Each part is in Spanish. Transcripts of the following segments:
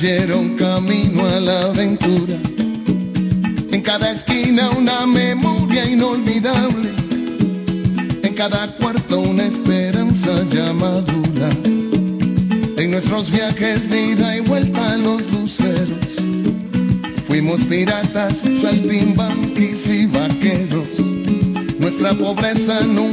cayeron camino a la aventura. En cada esquina una memoria inolvidable. En cada cuarto una esperanza ya madura. En nuestros viajes de ida y vuelta a los luceros. Fuimos piratas, saltimbanquis y vaqueros. Nuestra pobreza nunca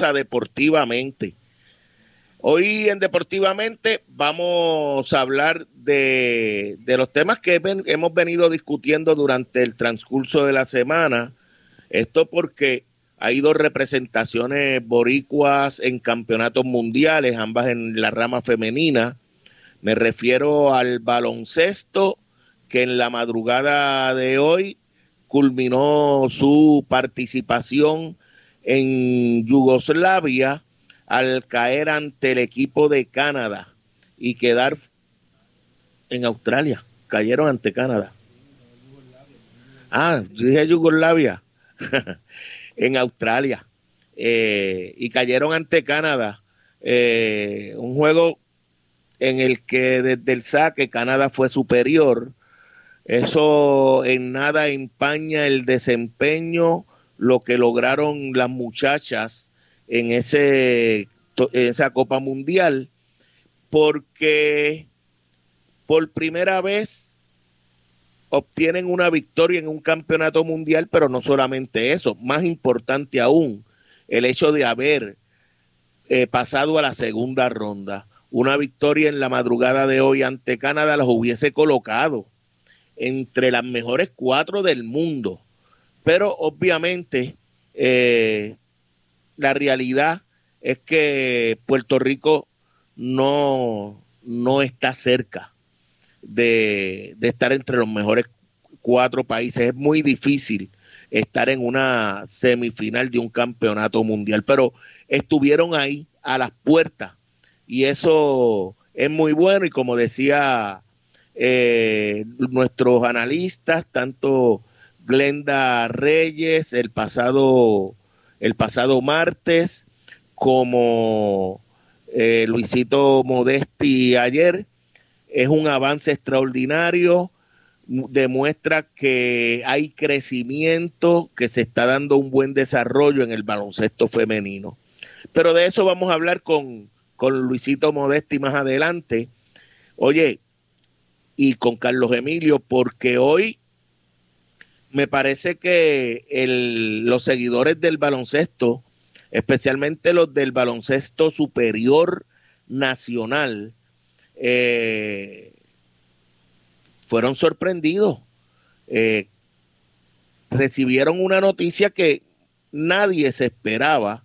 Deportivamente. Hoy en Deportivamente vamos a hablar de, los temas que hemos venido discutiendo durante el transcurso de la semana. Esto porque hay dos representaciones boricuas en campeonatos mundiales, ambas en la rama femenina. Me refiero al baloncesto, que en la madrugada de hoy culminó su participación en Yugoslavia al caer ante el equipo de Canadá y quedar en Australia. Cayeron ante Canadá. Ah, dije Yugoslavia. en Australia. Eh, y cayeron ante Canadá. Eh, un juego en el que desde el saque Canadá fue superior. Eso en nada empaña el desempeño lo que lograron las muchachas en, ese, esa Copa Mundial, porque por primera vez obtienen una victoria en un campeonato mundial, pero no solamente eso, más importante aún, el hecho de haber eh, pasado a la segunda ronda. Una victoria en la madrugada de hoy ante Canadá los hubiese colocado entre las mejores cuatro del mundo pero obviamente eh, la realidad es que Puerto Rico no, no está cerca de, estar entre los mejores cuatro países. Es muy difícil estar en una semifinal de un campeonato mundial, pero estuvieron ahí a las puertas y eso es muy bueno y como decía eh, nuestros analistas, tanto Glenda Reyes el pasado, el pasado martes, como eh, Luisito Modesti ayer. Es un avance extraordinario, demuestra que hay crecimiento, que se está dando un buen desarrollo en el baloncesto femenino. Pero de eso vamos a hablar con, con Luisito Modesti más adelante. Oye, y con Carlos Emilio, porque hoy me parece que los seguidores del baloncesto, especialmente los del baloncesto superior nacional, eh, fueron sorprendidos. Eh, recibieron una noticia que nadie se esperaba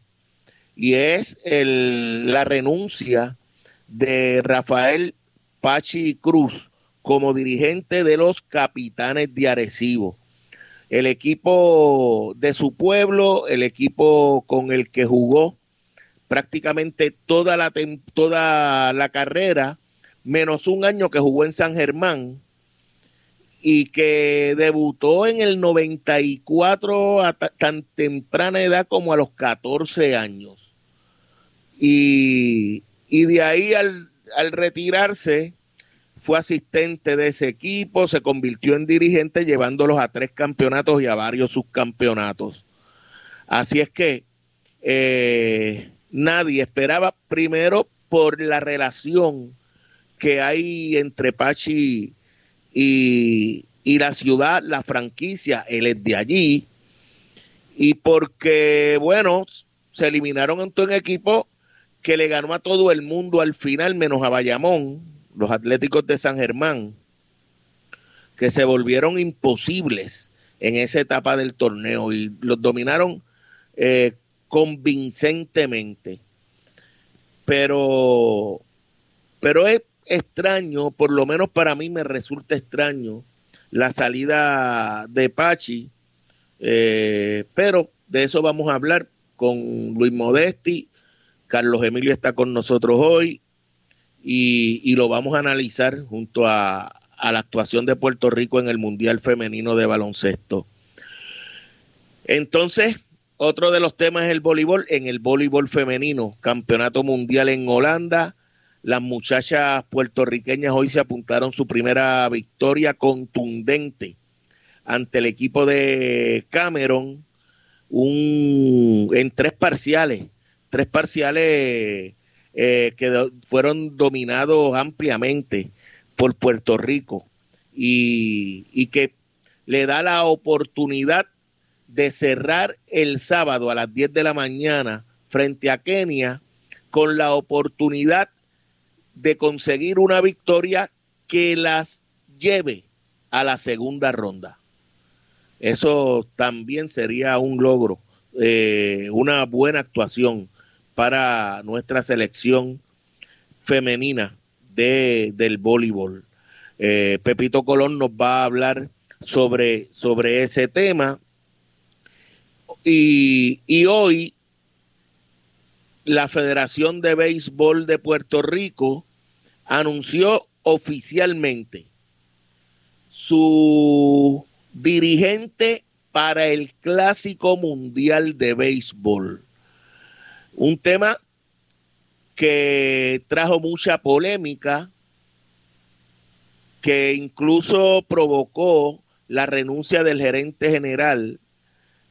y es la renuncia de Rafael Pachi Cruz como dirigente de los capitanes de Arecibo el equipo de su pueblo, el equipo con el que jugó prácticamente toda la, toda la carrera, menos un año que jugó en San Germán y que debutó en el 94 a tan temprana edad como a los 14 años. Y, y de ahí al, al retirarse, fue asistente de ese equipo, se convirtió en dirigente llevándolos a tres campeonatos y a varios subcampeonatos. Así es que eh, nadie esperaba primero por la relación que hay entre Pachi y, la ciudad, la franquicia, él es de allí, y porque, bueno, se eliminaron en todo un equipo que le ganó a todo el mundo al final, menos a Bayamón, los Atléticos de San Germán, que se volvieron imposibles en esa etapa del torneo y los dominaron eh, convincentemente. Pero, pero es extraño, por lo menos para mí me resulta extraño la salida de Pachi, eh, pero de eso vamos a hablar con Luis Modesti. Carlos Emilio está con nosotros hoy y, lo vamos a analizar junto a, la actuación de Puerto Rico en el Mundial Femenino de Baloncesto. Entonces, otro de los temas es el voleibol. En el voleibol femenino, campeonato mundial en Holanda, las muchachas puertorriqueñas hoy se apuntaron su primera victoria contundente ante el equipo de Cameron un, en tres parciales, tres parciales eh, que fueron dominados ampliamente por Puerto Rico y, que le da la oportunidad de cerrar el sábado a las 10 de la mañana frente a Kenia con la oportunidad de conseguir una victoria que las lleve a la segunda ronda. Eso también sería un logro, eh, una buena actuación para nuestra selección femenina de, del voleibol. Eh, Pepito Colón nos va a hablar sobre, sobre ese tema. Y, y hoy la Federación de Béisbol de Puerto Rico anunció oficialmente su dirigente para el Clásico Mundial de Béisbol. Un tema que trajo mucha polémica, que incluso provocó la renuncia del gerente general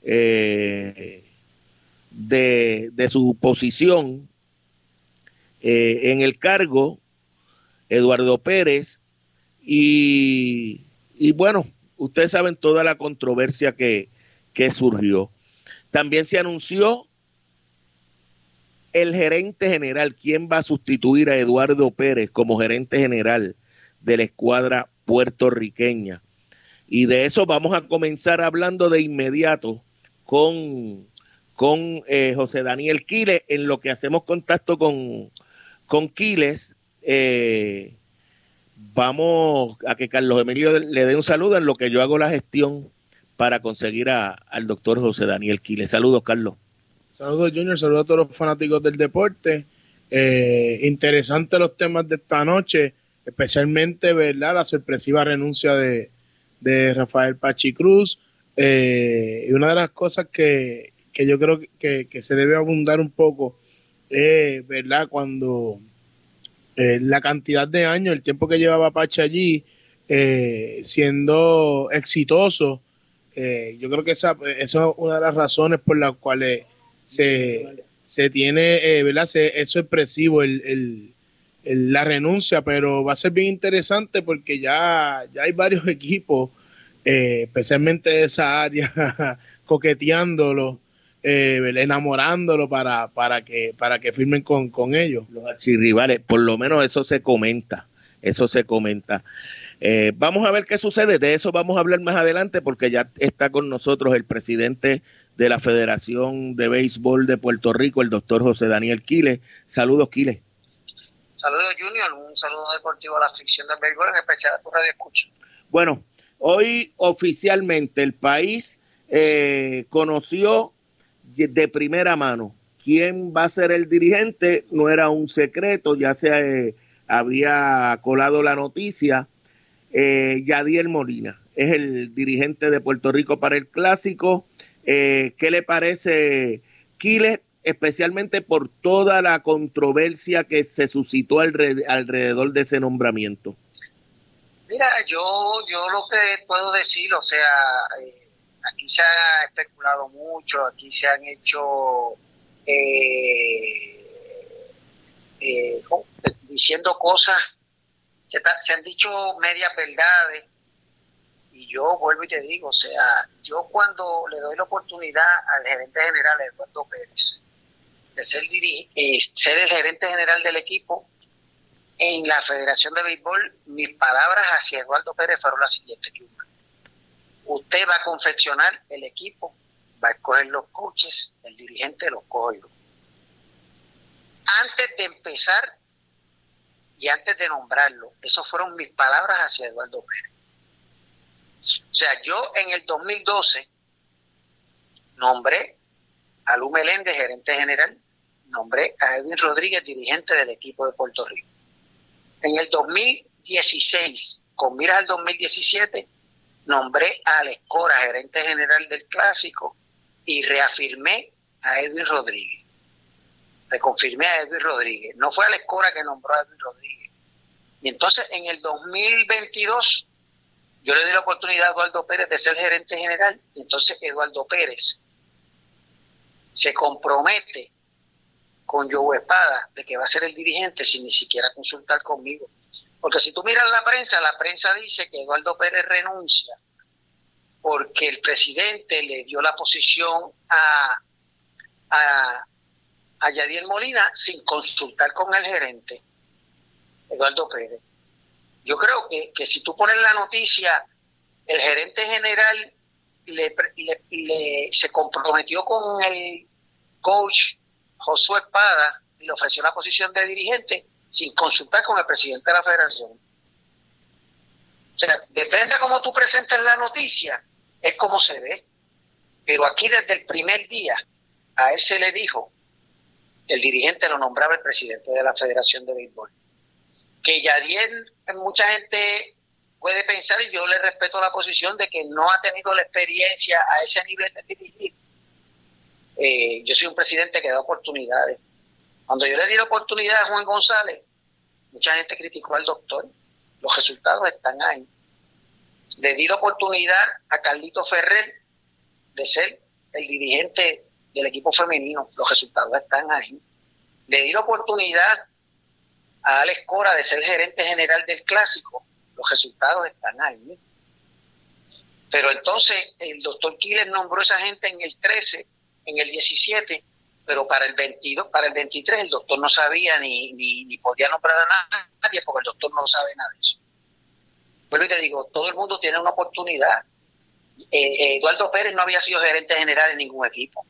eh, de, su posición eh, en el cargo, Eduardo Pérez, y, bueno, ustedes saben toda la controversia que, que surgió. También se anunció el gerente general, quién va a sustituir a Eduardo Pérez como gerente general de la escuadra puertorriqueña. Y de eso vamos a comenzar hablando de inmediato con, con eh, José Daniel Quiles, en lo que hacemos contacto con, con Quiles. Eh, vamos a que Carlos Emilio le dé un saludo en lo que yo hago la gestión para conseguir al doctor José Daniel Quiles. Saludos, Carlos. Saludos Junior, saludos a todos los fanáticos del deporte. Eh, interesante los temas de esta noche, especialmente ¿verdad? la sorpresiva renuncia de, Rafael Pachi Cruz. Eh, y una de las cosas que, yo creo que, se debe abundar un poco es ¿verdad? cuando eh, la cantidad de años, el tiempo que llevaba Pachi allí, siendo exitoso. yo creo que esa, esa, es una de las razones por las cuales se, se tiene, eh, ¿verdad? Se, es sorpresivo el, el, la renuncia, pero va a ser bien interesante porque ya, ya hay varios equipos, eh, especialmente de esa área, coqueteándolo, eh, enamorándolo para, para, que, para que firmen con, con ellos. Los archirrivales, por lo menos eso se comenta, eso se comenta. Eh, vamos a ver qué sucede, de eso vamos a hablar más adelante porque ya está con nosotros el presidente de la Federación de Béisbol de Puerto Rico, el doctor José Daniel Quiles. Saludos, Quiles. Saludos, Junior. Un saludo deportivo a la afición del béisbol, en especial a tu radio escucha. Bueno, hoy oficialmente el país eh, conoció de primera mano quién va a ser el dirigente. No era un secreto, ya se eh, había colado la noticia. Eh, Yadiel Molina es el dirigente de Puerto Rico para el clásico. Eh, ¿Qué le parece, Kile, especialmente por toda la controversia que se suscitó alrededor de ese nombramiento? Mira, yo, yo lo que puedo decir, o sea, eh, aquí se ha especulado mucho, aquí se han hecho eh, diciendo cosas, se, se han dicho medias verdades yo vuelvo y te digo, o sea, yo cuando le doy la oportunidad al gerente general Eduardo Pérez de ser, eh, ser el gerente general del equipo en la Federación de Béisbol, mis palabras hacia Eduardo Pérez fueron las siguientes. Usted va a confeccionar el equipo, va a escoger los coaches, el dirigente los coge Antes de empezar y antes de nombrarlo, esas fueron mis palabras hacia Eduardo Pérez. O sea, yo en el 2012 nombré a Lu Meléndez, gerente general, nombré a Edwin Rodríguez, dirigente del equipo de Puerto Rico. En el 2016, con miras al 2017, nombré a Alescora, gerente general del Clásico, y reafirmé a Edwin Rodríguez. Reconfirmé a Edwin Rodríguez. No fue Alescora que nombró a Edwin Rodríguez. Y entonces en el 2022 yo le di la oportunidad a Eduardo Pérez de ser gerente general, entonces Eduardo Pérez se compromete con Joe Espada de que va a ser el dirigente sin ni siquiera consultar conmigo. Porque si tú miras la prensa, la prensa dice que Eduardo Pérez renuncia porque el presidente le dio la posición a, a, a Yadiel Molina sin consultar con el gerente, Eduardo Pérez. Yo creo que, que si tú pones la noticia, el gerente general le, se comprometió con el coach Josué Espada y le ofreció la posición de dirigente sin consultar con el presidente de la federación. O sea, depende de cómo tú presentes la noticia, es como se ve. Pero aquí desde el primer día a él se le dijo, el dirigente lo nombraba el presidente de la Federación de Béisbol. Que Yadiel, mucha gente puede pensar, y yo le respeto la posición de que no ha tenido la experiencia a ese nivel de dirigir. Eh, yo soy un presidente que da oportunidades. Cuando yo le di la oportunidad a Juan González, mucha gente criticó al doctor. Los resultados están ahí. Le di la oportunidad a Carlito Ferrer de ser el dirigente del equipo femenino. Los resultados están ahí. Le di la oportunidad a Alex Cora de ser gerente general del clásico. Los resultados están ahí. Pero entonces el doctor Quiles nombró a esa gente en el 13, en el 17, pero para el 22, para el 23 el doctor no sabía ni, ni, podía nombrar a nadie porque el doctor no sabe nada de eso. Pero y te digo, todo el mundo tiene una oportunidad. Eh, eh, Eduardo Pérez no había sido gerente general en ningún equipo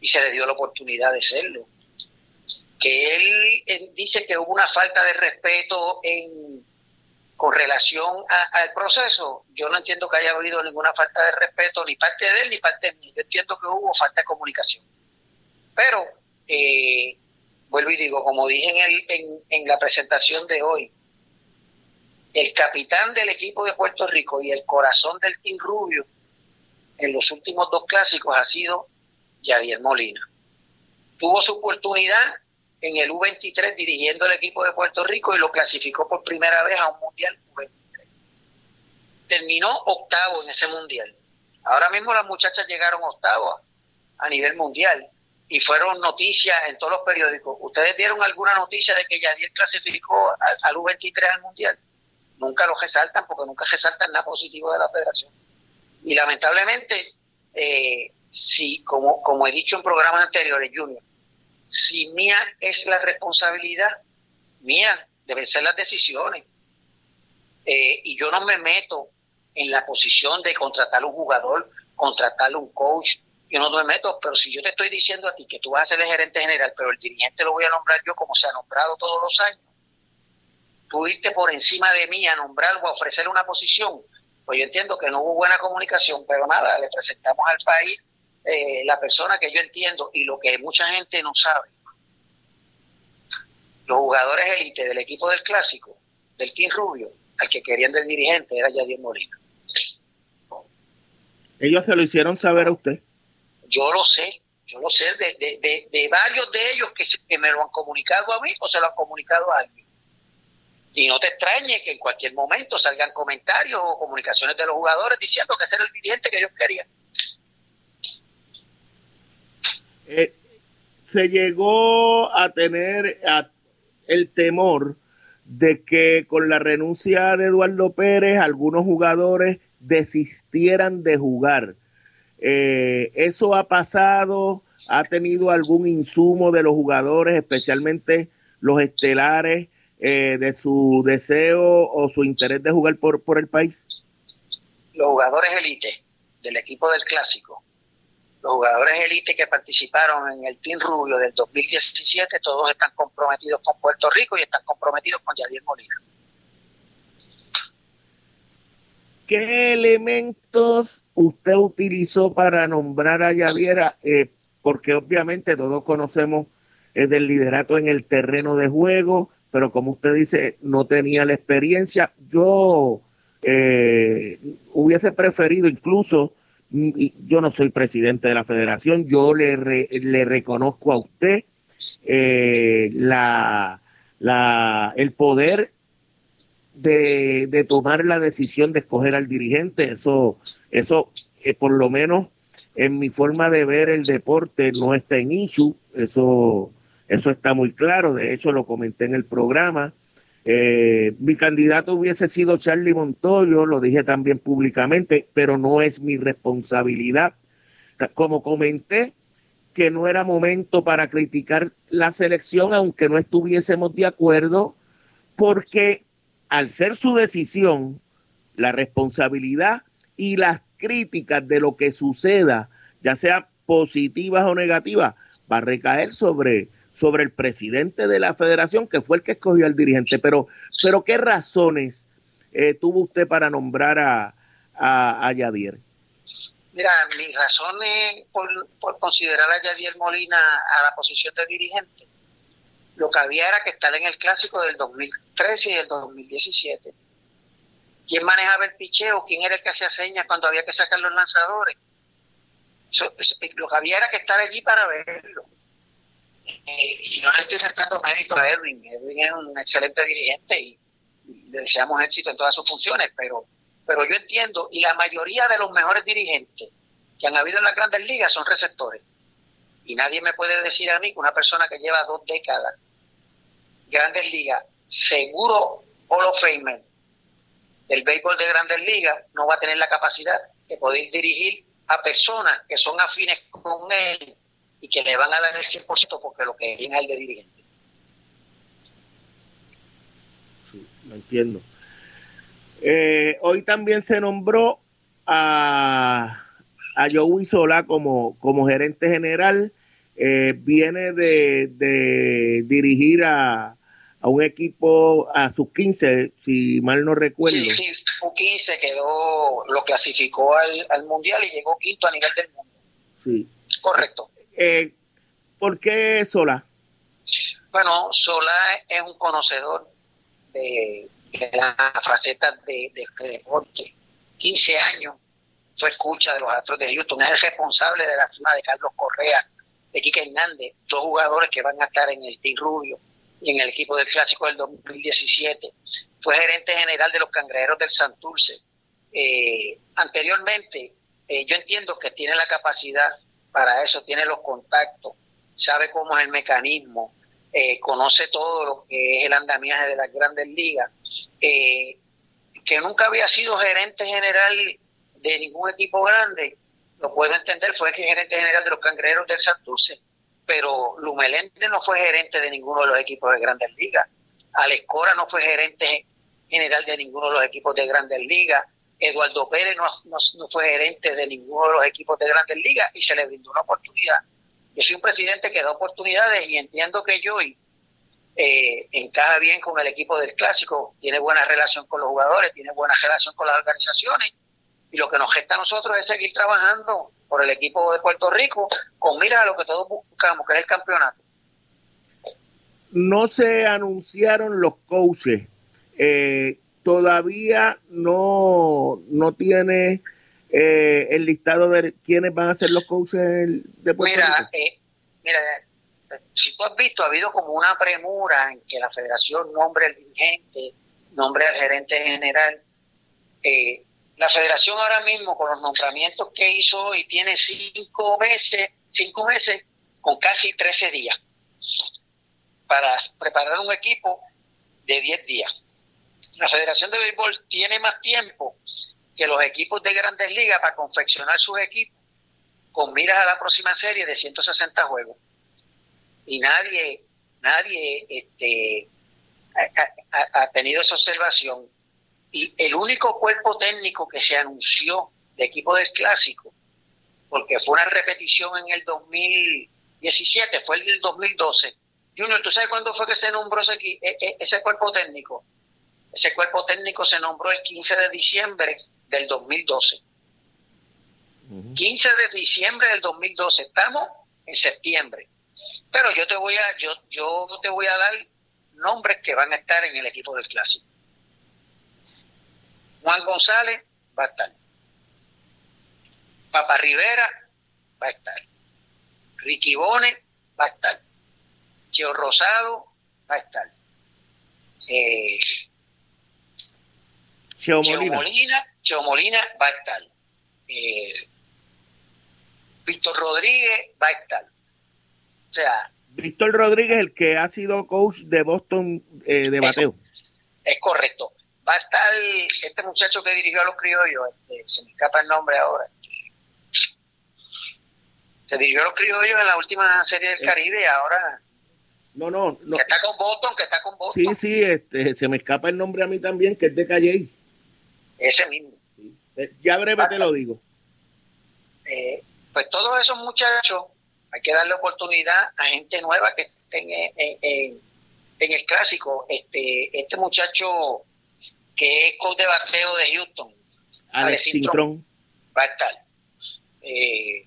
y se le dio la oportunidad de serlo. Que él, dice que hubo una falta de respeto en, con relación al proceso, yo no entiendo que haya habido ninguna falta de respeto ni parte de él ni parte de mí. Yo entiendo que hubo falta de comunicación. Pero, eh, vuelvo y digo, como dije en, el, en, en la presentación de hoy, el capitán del equipo de Puerto Rico y el corazón del Team Rubio en los últimos dos clásicos ha sido Yadier Molina. Tuvo su oportunidad en el U23 dirigiendo el equipo de Puerto Rico y lo clasificó por primera vez a un Mundial U23. Terminó octavo en ese Mundial. Ahora mismo las muchachas llegaron octavo a nivel mundial y fueron noticias en todos los periódicos. ¿Ustedes vieron alguna noticia de que Yadier clasificó al U23 al Mundial? Nunca lo resaltan porque nunca resaltan nada positivo de la federación. Y lamentablemente, eh, si, como, como he dicho en programas anteriores, Junior, si mía es la responsabilidad, mía deben ser las decisiones. Eh, y yo no me meto en la posición de contratar un jugador, contratar un coach, yo no me meto, pero si yo te estoy diciendo a ti que tú vas a ser el gerente general, pero el dirigente lo voy a nombrar yo como se ha nombrado todos los años, tú irte por encima de mí a nombrar o a ofrecer una posición, pues yo entiendo que no hubo buena comunicación, pero nada, le presentamos al país eh, la persona que yo entiendo y lo que mucha gente no sabe. Los jugadores élite del equipo del clásico, del Team Rubio, al que querían del dirigente era Yadier Molina. Ellos se lo hicieron saber a usted. Yo lo sé, yo lo sé de, de, de, varios de ellos que, que, me lo han comunicado a mí o se lo han comunicado a alguien. Y no te extrañe que en cualquier momento salgan comentarios o comunicaciones de los jugadores diciendo que ese era el dirigente que ellos querían. Eh, se llegó a tener el temor de que con la renuncia de Eduardo Pérez algunos jugadores desistieran de jugar. Eh, ¿Eso ha pasado? ¿Ha tenido algún insumo de los jugadores, especialmente los estelares, eh, de su deseo o su interés de jugar por, por el país? Los jugadores élite del equipo del clásico los jugadores élite que participaron en el Team Rubio del 2017, todos están comprometidos con Puerto Rico y están comprometidos con Yadier Molina. ¿Qué elementos usted utilizó para nombrar a Yadier? Eh, porque obviamente todos conocemos el del liderato en el terreno de juego, pero como usted dice, no tenía la experiencia. Yo eh, hubiese preferido incluso yo no soy presidente de la federación, yo le, le reconozco a usted eh, la, la, el poder de, de, tomar la decisión de escoger al dirigente. Eso, eso eh, por lo menos en mi forma de ver el deporte no está en issue, eso, eso está muy claro, de hecho lo comenté en el programa. Eh, mi candidato hubiese sido Charlie Montoyo, lo dije también públicamente, pero no es mi responsabilidad. Como comenté, que no era momento para criticar la selección, aunque no estuviésemos de acuerdo, porque al ser su decisión, la responsabilidad y las críticas de lo que suceda, ya sea positivas o negativas, va a recaer sobre, sobre el presidente de la federación, que fue el que escogió al dirigente. Pero, pero ¿qué razones eh, tuvo usted para nombrar a, a, Yadier? Mira, mis razones por, por considerar a Yadier Molina a la posición de dirigente, lo que había era que estar en el clásico del 2013 y del 2017 quién manejaba el picheo, quién era el que hacía señas cuando había que sacar los lanzadores. Lo que había era que estar allí para verlo. Eh, y no le estoy restando mérito a Edwin. Edwin es un excelente dirigente y, le deseamos éxito en todas sus funciones, pero, pero yo entiendo, y la mayoría de los mejores dirigentes que han habido en las grandes ligas son receptores. Y nadie me puede decir a mí que una persona que lleva dos décadas, grandes ligas, seguro Hall of Famer, del béisbol de grandes ligas no va a tener la capacidad de poder dirigir a personas que son afines con él y que le van a dar el 100% porque lo que viene es el de dirigente. Sí, lo entiendo. Eh, hoy también se nombró a, a Joey Sola como, como gerente general. Eh, viene de dirigir a, a un equipo a sus 15, si mal no recuerdo. Sí, sí, su 15 quedó, lo clasificó al, Mundial y llegó quinto a nivel del mundo. Sí. Correcto. Eh, ¿Por qué Sola? Bueno, Sola es un conocedor de, la faceta de, de, deporte. 15 años fue escucha de los Astros de Houston, es el responsable de la firma de Carlos Correa, de Quique Hernández, dos jugadores que van a estar en el Team Rubio y en el equipo del Clásico del 2017. Fue gerente general de los Cangrejeros del Santurce. Eh, anteriormente, eh, yo entiendo que tiene la capacidad para eso, tiene los contactos, sabe cómo es el mecanismo, eh, conoce todo lo que es el andamiaje de las grandes ligas, que nunca había sido gerente general de ningún equipo grande, lo puedo entender, fue que gerente general de los Cangrejeros del Santurce pero Lumelende no fue gerente de ninguno de los equipos de grandes ligas. Alex Cora no fue gerente general de ninguno de los equipos de grandes ligas. Eduardo Pérez no, fue gerente de ninguno de los equipos de grandes ligas y se le brindó una oportunidad. Yo soy un presidente que da oportunidades y entiendo que yo eh, encaja bien con el equipo del clásico, tiene buena relación con los jugadores, tiene buena relación con las organizaciones y lo que nos gesta a nosotros es seguir trabajando por el equipo de Puerto Rico con mira a lo que todos buscamos, que es el campeonato. No se anunciaron los coaches. Eh, todavía no, no tiene eh, el listado de quiénes van a ser los coaches de Puerto mira, Rico. Eh, mira, si tú has visto, ha habido como una premura en que la federación nombre al dirigente, nombre al gerente general. Eh, la federación ahora mismo, con los nombramientos que hizo hoy, tiene cinco meses, cinco meses con casi 13 días para preparar un equipo de 10 días. La Federación de Béisbol tiene más tiempo que los equipos de grandes ligas para confeccionar sus equipos con miras a la próxima serie de 160 juegos. Y nadie, nadie este, ha tenido esa observación y el único cuerpo técnico que se anunció de equipo del clásico, porque fue una repetición en el 2017, fue el del 2012. Junior, ¿tú sabes cuándo fue que se nombró ese, e, e, ese cuerpo técnico? Ese cuerpo técnico se nombró el 15 de diciembre del 2012. 15 de diciembre del 2012. Estamos en septiembre. Pero yo te voy a, yo, yo te voy a dar nombres que van a estar en el equipo del clásico. Juan González va a estar. Papa Rivera va a estar. Ricky Bone va a estar. Cheo Rosado va a estar. Eh, Cheo Molina. Cheo Molina, va a estar. Eh, Víctor Rodríguez va a estar. O sea. Víctor Rodríguez, el que ha sido coach de Boston eh, de bateo. es correcto va a estar este muchacho que dirigió a los criollos, este, se me escapa el nombre ahora. Se dirigió a los criollos en la última serie del Eh. Caribe y ahora No, no, no. que está con Boston, que está con Boston. Sí, sí, este, se me escapa el nombre a mí también, que es de Calle. Ese mismo. Ya breve te lo digo. Eh, pues todos esos muchachos hay que darle oportunidad a gente nueva que estén en, en- en- en el clásico. Este, este muchacho que es coach de bateo de Houston Alex. Cintrón. va a estar. Eh,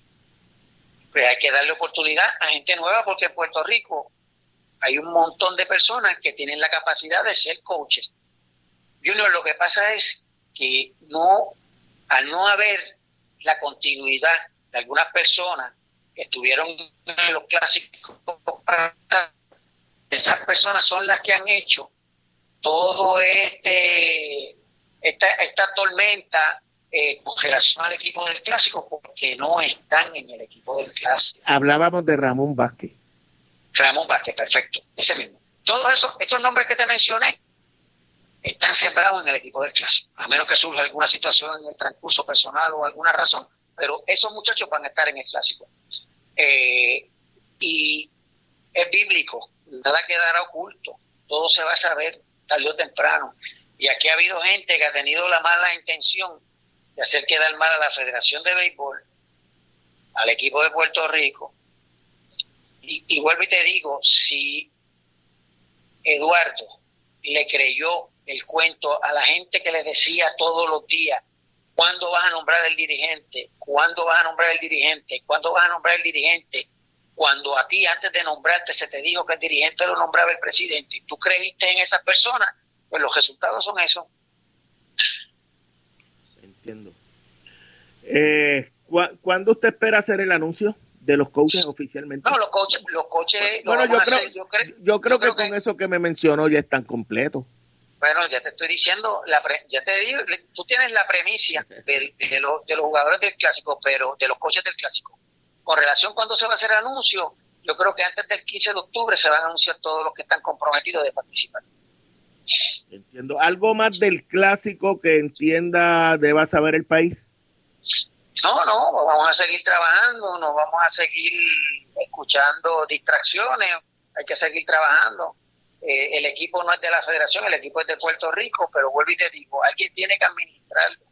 pues hay que darle oportunidad a gente nueva porque en Puerto Rico hay un montón de personas que tienen la capacidad de ser coaches. Junior, lo que pasa es que no, al no haber la continuidad de algunas personas que estuvieron en los clásicos, esas personas son las que han hecho todo este esta, esta tormenta eh, con relación al equipo del clásico porque no están en el equipo del clásico. Hablábamos de Ramón Vázquez. Ramón Vázquez, perfecto, ese mismo. Todos esos, estos nombres que te mencioné están sembrados en el equipo del clásico, a menos que surja alguna situación en el transcurso personal o alguna razón, pero esos muchachos van a estar en el clásico. Eh, y es bíblico, nada quedará oculto, todo se va a saber tarde o temprano. Y aquí ha habido gente que ha tenido la mala intención de hacer quedar mal a la Federación de Béisbol, al equipo de Puerto Rico. Y, y vuelvo y te digo, si Eduardo le creyó el cuento a la gente que le decía todos los días, ¿cuándo vas a nombrar el dirigente? ¿Cuándo vas a nombrar el dirigente? ¿Cuándo vas a nombrar el dirigente? Cuando a ti antes de nombrarte se te dijo que el dirigente lo nombraba el presidente y tú creíste en esas personas, pues los resultados son esos. Entiendo. Eh, ¿cu- ¿Cuándo usted espera hacer el anuncio de los coaches oficialmente? No, los coches, los coches lo bueno, yo creo, hacer, yo creo- yo creo yo que creo con eso que me mencionó ya están completos. Bueno, ya te estoy diciendo, la pre- ya te digo, tú tienes la premisa de, los- de los jugadores del clásico, pero de los coches del clásico. Con relación cuando se va a hacer el anuncio, yo creo que antes del 15 de octubre se van a anunciar todos los que están comprometidos de participar. Entiendo. ¿Algo más del clásico que entienda deba saber el país? No, no, vamos a seguir trabajando, no vamos a seguir escuchando distracciones, hay que seguir trabajando. Eh, el equipo no es de la federación, el equipo es de Puerto Rico, pero vuelvo y te digo, alguien tiene que administrarlo.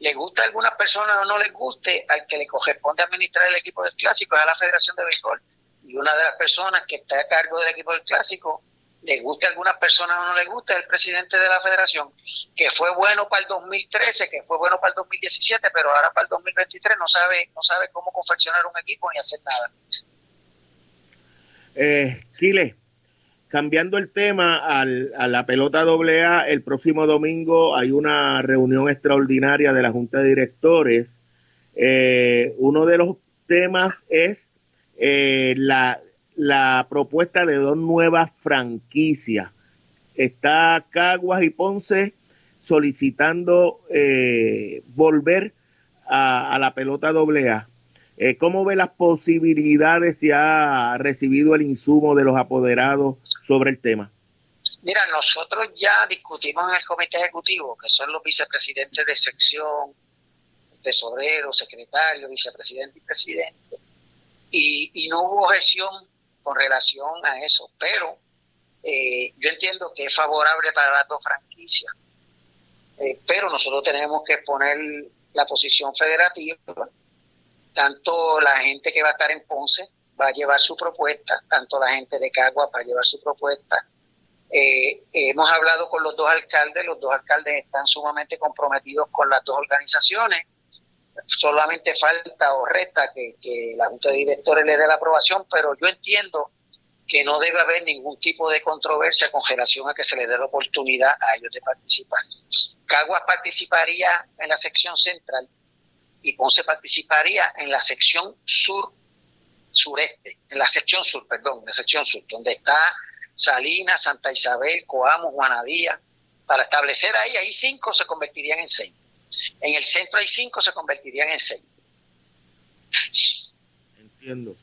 Le gusta a algunas personas o no les guste, al que le corresponde administrar el equipo del clásico es a la Federación de Béisbol. Y una de las personas que está a cargo del equipo del clásico, le guste a algunas personas o no le guste, es el presidente de la federación, que fue bueno para el 2013, que fue bueno para el 2017, pero ahora para el 2023 no sabe, no sabe cómo confeccionar un equipo ni hacer nada. Eh, Chile, cambiando el tema al- a la pelota AA, el próximo domingo hay una reunión extraordinaria de la Junta de Directores. Eh, uno de los temas es eh, la, la propuesta de dos nuevas franquicias. Está Caguas y Ponce solicitando eh, volver a, a la pelota AA. Eh, ¿Cómo ve las posibilidades si ha recibido el insumo de los apoderados sobre el tema? Mira, nosotros ya discutimos en el comité ejecutivo, que son los vicepresidentes de sección, tesorero, secretario, vicepresidente y presidente, y, no hubo objeción con relación a eso, pero eh, yo entiendo que es favorable para las dos franquicias, Eh, pero nosotros tenemos que poner la posición federativa, tanto la gente que va a estar en Ponce va a llevar su propuesta, tanto la gente de Cagua va a llevar su propuesta, eh, hemos hablado con los dos alcaldes, los dos alcaldes están sumamente comprometidos con las dos organizaciones. Solamente falta o resta que, que la Junta de Directores le dé la aprobación, pero yo entiendo que no debe haber ningún tipo de controversia con relación a que se les dé la oportunidad a ellos de participar. Caguas participaría en la sección central y Ponce participaría en la sección sur sureste, en la sección sur, perdón, en la sección sur, donde está Salinas, Santa Isabel, Coamo, Juanadía, para establecer ahí, ahí cinco se convertirían en seis. En el centro hay cinco, se convertirían en seis. Entiendo.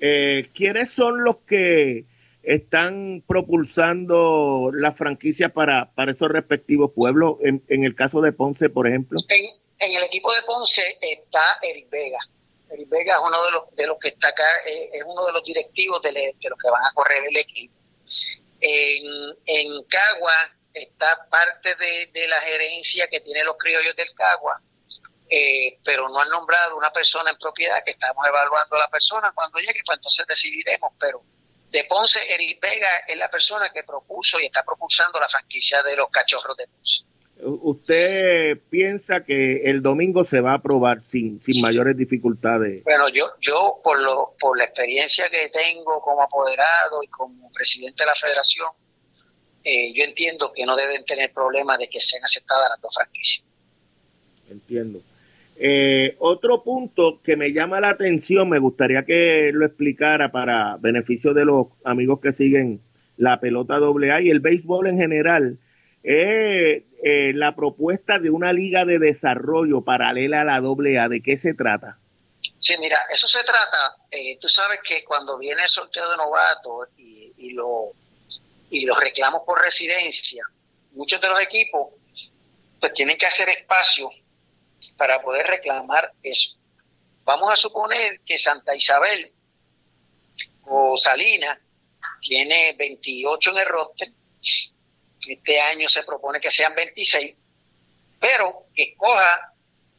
Eh, ¿Quiénes son los que están propulsando la franquicia para, para esos respectivos pueblos? En, en el caso de Ponce, por ejemplo. En, en el equipo de Ponce está Eric Vega, Eric Vega es uno de los, de los que está acá, eh, es uno de los directivos de, de, los que van a correr el equipo. En, Cagua está parte de, la gerencia que tiene los criollos del Cagua, eh, pero no han nombrado una persona en propiedad, que estamos evaluando a la persona cuando llegue, pues entonces decidiremos, pero de Ponce, Eric Vega es la persona que propuso y está propulsando la franquicia de los cachorros de Ponce. ¿Usted piensa que el domingo se va a aprobar sin, sin mayores dificultades? Bueno, yo, yo por, lo, por la experiencia que tengo como apoderado y como presidente de la federación, eh, yo entiendo que no deben tener problemas de que sean aceptadas las dos franquicias. Entiendo. Eh, otro punto que me llama la atención, me gustaría que lo explicara para beneficio de los amigos que siguen la pelota AA y el béisbol en general, es eh, la propuesta de una liga de desarrollo paralela a la AA. ¿De qué se trata? Sí, mira, eso se trata, eh, tú sabes que cuando viene el sorteo de novatos y, y, lo, y los reclamos por residencia, muchos de los equipos pues tienen que hacer espacio para poder reclamar eso. Vamos a suponer que Santa Isabel o Salina tiene 28 en el roster, este año se propone que sean 26, pero que coja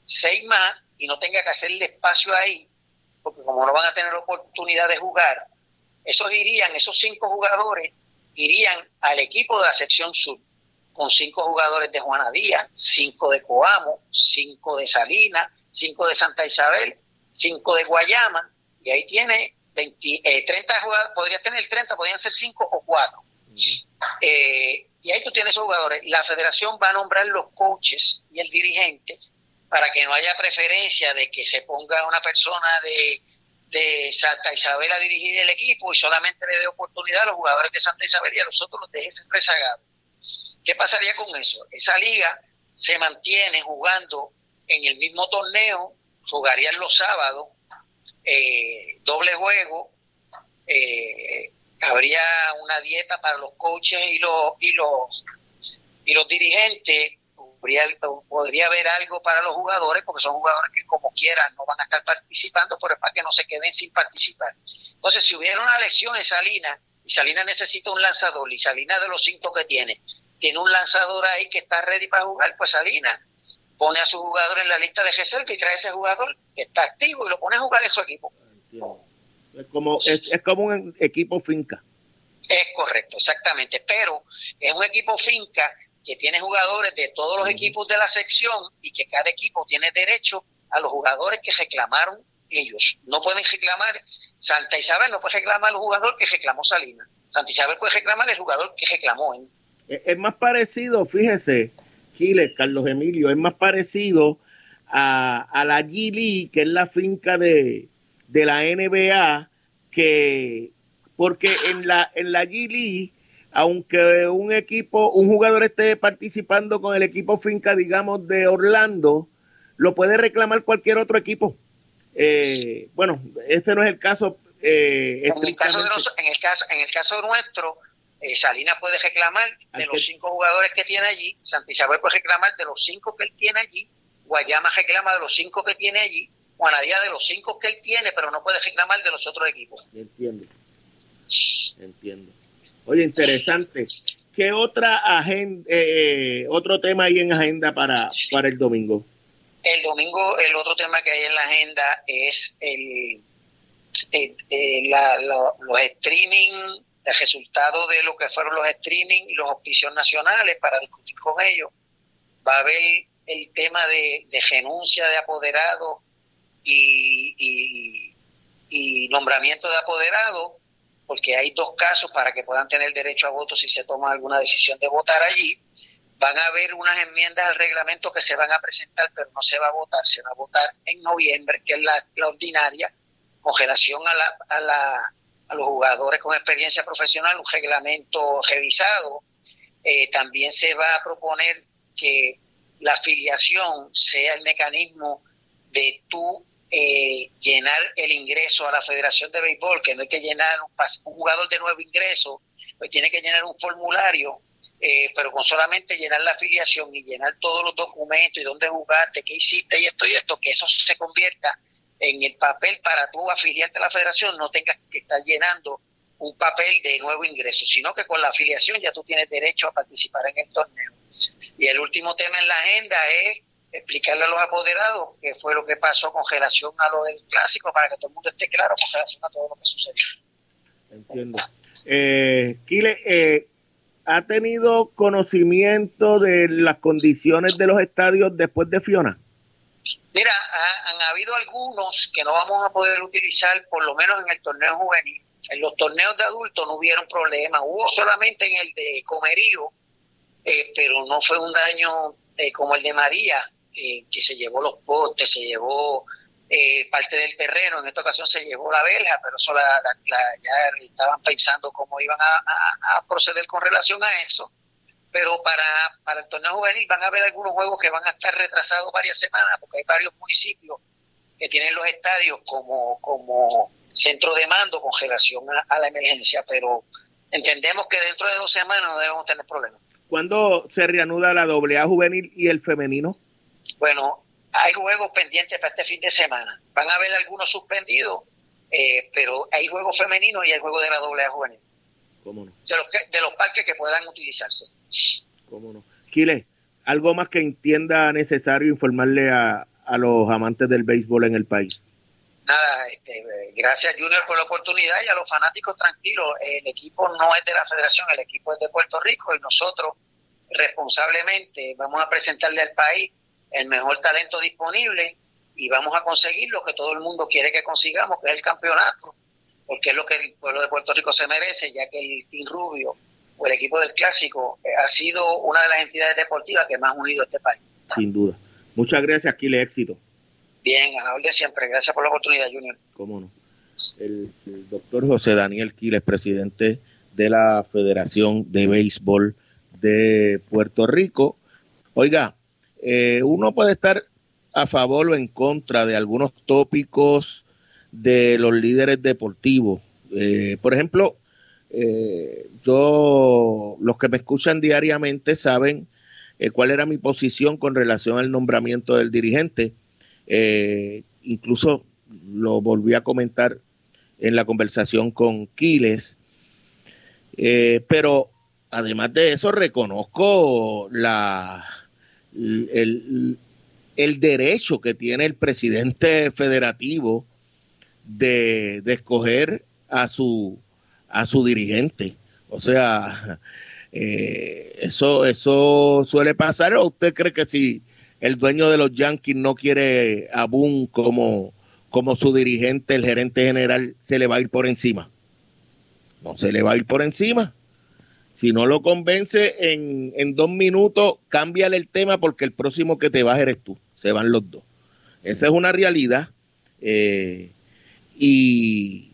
6 más y no tenga que hacerle espacio ahí, porque como no van a tener oportunidad de jugar, esos irían, esos cinco jugadores irían al equipo de la sección sur con cinco jugadores de Juana Díaz, cinco de Coamo, cinco de Salinas, cinco de Santa Isabel, cinco de Guayama, y ahí tiene 20, 30 eh, jugadores, podría tener 30, podrían ser cinco o Eh, y ahí tú tienes esos jugadores. La federación va a nombrar los coaches y el dirigente para que no haya preferencia de que se ponga una persona de, de Santa Isabel a dirigir el equipo y solamente le dé oportunidad a los jugadores de Santa Isabel y a los otros los deje rezagados. ¿Qué pasaría con eso? Esa liga se mantiene jugando en el mismo torneo, jugarían los sábados, eh, doble juego, eh, habría una dieta para los coaches y los y los y los dirigentes podría, podría haber algo para los jugadores porque son jugadores que como quieran no van a estar participando pero es para que no se queden sin participar. Entonces si hubiera una lesión en Salina y Salina necesita un lanzador y Salina de los cinco que tiene tiene un lanzador ahí que está ready para jugar pues Salina pone a su jugador en la lista de reserva y trae ese jugador que está activo y lo pone a jugar en su equipo. Es como, es, es como un equipo finca. Es correcto, exactamente. Pero es un equipo finca que tiene jugadores de todos los equipos de la sección y que cada equipo tiene derecho a los jugadores que reclamaron ellos. No pueden reclamar, Santa Isabel no puede reclamar al jugador que reclamó Salinas. Santa Isabel puede reclamar al jugador que reclamó él. Es más parecido, fíjese, Giles, Carlos Emilio, es más parecido a, a la Gili, que es la finca de, de la NBA que porque en la en la G League aunque un equipo un jugador esté participando con el equipo finca digamos de Orlando lo puede reclamar cualquier otro equipo. Eh, bueno ese no es el caso eh, en, el caso de en el caso en el caso nuestro eh, Salinas puede reclamar de los cinco jugadores que tiene allí Santiago puede reclamar de los cinco que él tiene allí Guayama reclama de los cinco que tiene allí Juanadía de los cinco que él tiene, pero no puede reclamar de los otros equipos. Entiendo. Entiendo. Oye, interesante. ¿Qué otra agenda, eh, otro tema hay en agenda para, para el domingo? El domingo, el otro tema que hay en la agenda es el, los streaming, el resultado de lo que fueron los streaming y los auspicios nacionales para discutir con ellos. Va a haber el tema de, de renuncia de apoderados y, nombramiento de apoderado, porque hay dos casos para que puedan tener derecho a voto si se toma alguna decisión de votar allí. Van a haber unas enmiendas al reglamento que se van a presentar, pero no se va a votar, se va a votar en noviembre, que es la, ordinaria, con relación a, la, a, la, a los jugadores con experiencia profesional, un reglamento revisado. Eh, también se va a proponer que la afiliación sea el mecanismo de tú eh, llenar el ingreso a la Federación de Béisbol, que no hay que llenar un, jugador de nuevo ingreso, pues tiene que llenar un formulario, eh, pero con solamente llenar la afiliación y llenar todos los documentos y dónde jugaste, qué hiciste y esto y esto, que eso se convierta en el papel para tú afiliarte a la federación no tengas que estar llenando un papel de nuevo ingreso, sino que con la afiliación ya tú tienes derecho a participar en el torneo. Y el último tema en la agenda es explicarle a los apoderados qué fue lo que pasó con relación a lo del clásico para que todo el mundo esté claro con relación a todo lo que sucedió. Entiendo. Eh, Kile, eh, ¿ha tenido conocimiento de las condiciones de los estadios después de Fiona? Mira, han habido algunos que no vamos a poder utilizar, por lo menos en el torneo juvenil. En los torneos de adultos no hubieron problema. Hubo solamente en el de Comerío, eh, pero no fue un daño eh, como el de María, eh, que se llevó los postes, se llevó parte del terreno. En esta ocasión se llevó la verja, pero eso ya estaban pensando cómo iban a proceder con relación a eso pero para, para el torneo juvenil van a haber algunos juegos que van a estar retrasados varias semanas, porque hay varios municipios que tienen los estadios como, como centro de mando con relación a, la emergencia, pero entendemos que dentro de dos semanas no debemos tener problemas. ¿Cuándo se reanuda la AA juvenil y el femenino? Bueno, hay juegos pendientes para este fin de semana. Van a haber algunos suspendidos, eh, pero hay juegos femeninos y hay juegos de la AA juvenil. ¿Cómo no? De los, de los parques que puedan utilizarse. ¿Cómo no? Kile, ¿algo más que entienda necesario informarle a, los amantes del béisbol en el país? Nada, este, gracias Junior por la oportunidad y a los fanáticos tranquilos. El equipo no es de la federación, el equipo es de Puerto Rico y nosotros responsablemente vamos a presentarle al país el mejor talento disponible y vamos a conseguir lo que todo el mundo quiere que consigamos, que es el campeonato, porque es lo que el pueblo de Puerto Rico se merece, ya que el Team Rubio o el equipo del Clásico eh, ha sido una de las entidades deportivas que más ha unido a este país. Sin duda. Muchas gracias, Kile, éxito. Bien, a la orden siempre. Gracias por la oportunidad, Junior. Cómo no. El, doctor José Daniel Quiles, presidente de la Federación de Béisbol de Puerto Rico. Oiga, eh, uno puede estar a favor o en contra de algunos tópicos de los líderes deportivos. Eh, por ejemplo, eh, yo, los que me escuchan diariamente saben cuál era mi posición con relación al nombramiento del dirigente. Incluso lo volví a comentar en la conversación con Quiles. pero además de eso, reconozco la, el, el, derecho que tiene el presidente federativo de, de escoger a su a su dirigente. O sea, eh, eso, eso suele pasar. ¿O usted cree que si el dueño de los Yankees no quiere a Boone como, como su dirigente, el gerente general, se le va a ir por encima? No se le va a ir por encima. Si no lo convence en, en dos minutos, cámbiale el tema porque el próximo que te va eres tú. Se van los dos. Esa es una realidad. Eh, y,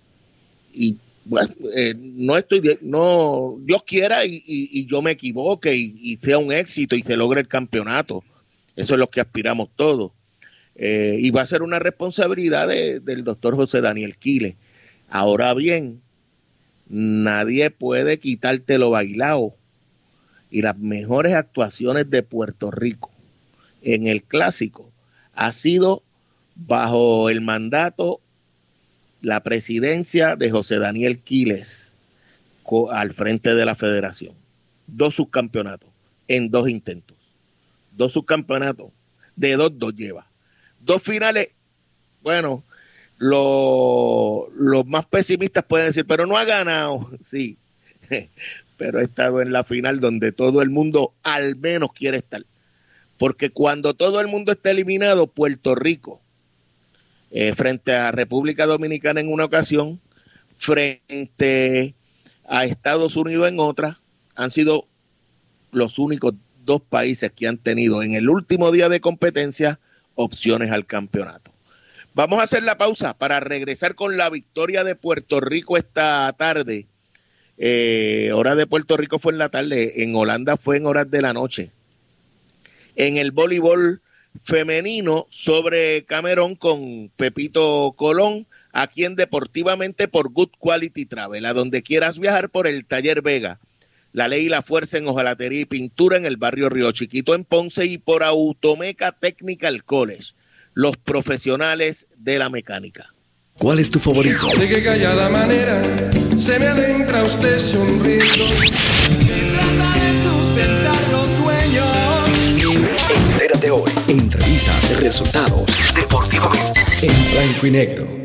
y bueno, eh, no estoy, no, Dios quiera y, yo me equivoque y, sea un éxito y se logre el campeonato. Eso es lo que aspiramos todos. Eh, y va a ser una responsabilidad del doctor José Daniel Quiles. Ahora bien, nadie puede quitarte lo bailado y las mejores actuaciones de Puerto Rico en el clásico ha sido bajo el mandato la presidencia de José Daniel Quiles al frente de la federación. Dos subcampeonatos en dos intentos. Dos subcampeonatos. De dos, dos lleva. Dos finales. Bueno, los más pesimistas pueden decir, pero no ha ganado. Sí, pero ha estado en la final donde todo el mundo al menos quiere estar. Porque cuando todo el mundo está eliminado, Puerto Rico eh, frente a República Dominicana en una ocasión, frente a Estados Unidos en otra, han sido los únicos dos países que han tenido en el último día de competencia opciones al campeonato. Vamos a hacer la pausa para regresar con la victoria de Puerto Rico esta tarde. Eh, hora de Puerto Rico fue en la tarde, en Holanda fue en horas de la noche. En el voleibol femenino sobre Camerón con Pepito Colón, aquí en Deportivamente por Good Quality Travel, a donde quieras viajar por el Taller Vega. La ley y la fuerza en hojalatería y pintura en el barrio Río Chiquito en Ponce y por Automeca Technical College. Los profesionales de la mecánica. ¿Cuál es tu favorito? De qué callada manera se me adentra usted sonriendo. Trata de sustentar los sueños. Entérate hoy. Entrevistas, resultados, deportivamente. En blanco y negro.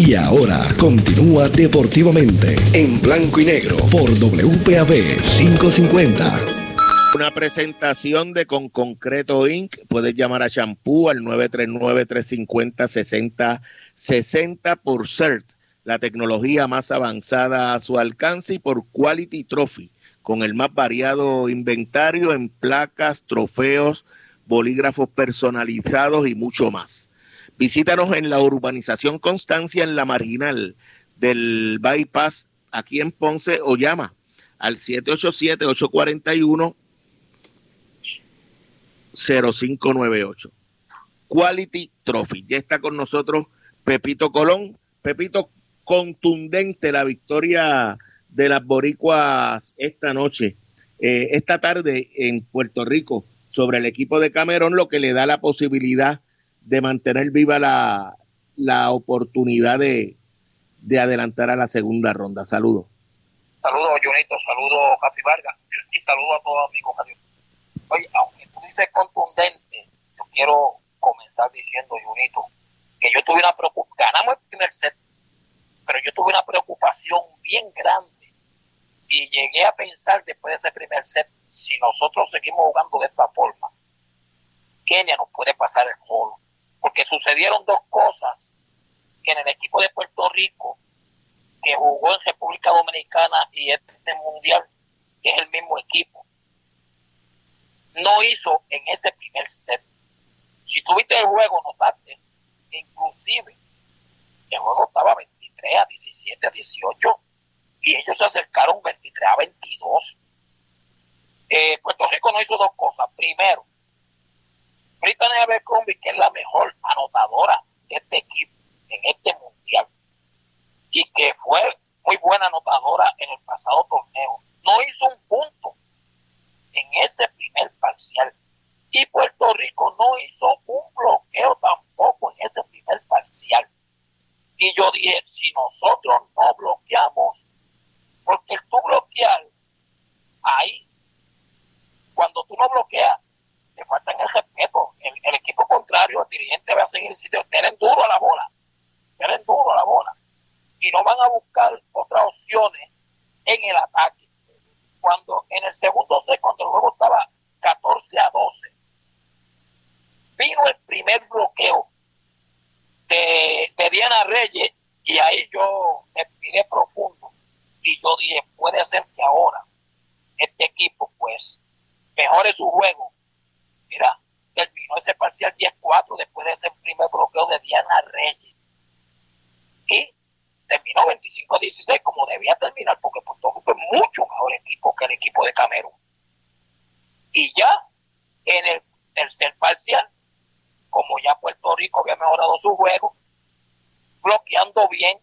Y ahora continúa deportivamente en blanco y negro por WPAB 550. Una presentación de Con Concreto Inc. Puedes llamar a Shampoo al 939-350-6060 por CERT, la tecnología más avanzada a su alcance y por Quality Trophy, con el más variado inventario en placas, trofeos, bolígrafos personalizados y mucho más. Visítanos en la urbanización Constancia, en la marginal del Bypass, aquí en Ponce, o llama al 787-841-0598. Quality Trophy. Ya está con nosotros Pepito Colón. Pepito, contundente la victoria de las boricuas esta noche, eh, esta tarde en Puerto Rico sobre el equipo de Camerón, lo que le da la posibilidad de mantener viva la, la oportunidad de, de adelantar a la segunda ronda. Saludos. Saludos, Junito, saludos, Javi Vargas, y saludos a todos amigos. Oye, aunque tú dices contundente, yo quiero comenzar diciendo, Junito, que yo tuve una preocupación, ganamos el primer set, pero yo tuve una preocupación bien grande y llegué a pensar después de ese primer set, si nosotros seguimos jugando de esta forma, Kenia nos puede pasar el juego porque sucedieron dos cosas que en el equipo de Puerto Rico, que jugó en República Dominicana y este mundial, que es el mismo equipo, no hizo en ese primer set. Si tuviste el juego, notaste inclusive el juego estaba 23 a 17 a 18 y ellos se acercaron 23 a 22. Eh, Puerto Rico no hizo dos cosas. Primero, Brittany Abercrombie, que es la mejor anotadora de este equipo en este mundial y que fue muy buena anotadora en el pasado torneo, no hizo un punto en ese primer parcial. Y Puerto Rico no hizo un bloqueo tampoco en ese primer parcial. Y yo dije, si nosotros no bloqueamos, porque tú bloquear ahí, cuando tú no bloqueas, te faltan el respeto. El, equipo contrario, el dirigente va a seguir diciendo, tienen duro a la bola, tienen duro a la bola. Y no van a buscar otras opciones en el ataque. Cuando en el segundo set, cuando el juego estaba 14 a 12, vino el primer bloqueo de, de Diana Reyes y ahí yo me miré profundo y yo dije, puede ser que ahora este equipo pues mejore su juego Mira, terminó ese parcial 10-4 después de ese primer bloqueo de Diana Reyes. Y terminó 25-16 como debía terminar, porque Puerto Rico es mucho mejor equipo que el equipo de Camerún. Y ya en el tercer parcial, como ya Puerto Rico había mejorado su juego, bloqueando bien,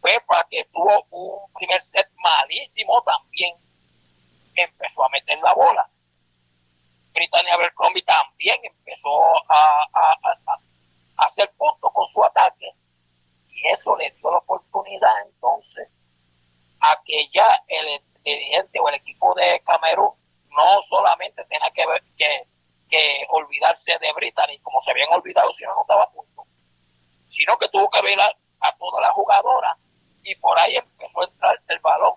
FEFA, que tuvo un primer set malísimo también, empezó a meter la bola Britannia Abercrombie también empezó a, hacer puntos con su ataque. Y eso le dio la oportunidad entonces a que ya el dirigente o el equipo de Camerún no solamente tenía que, ver, que, que olvidarse de Brittany como se habían olvidado si no, no estaba punto, sino que tuvo que ver a, a toda la jugadora y por ahí empezó a entrar el balón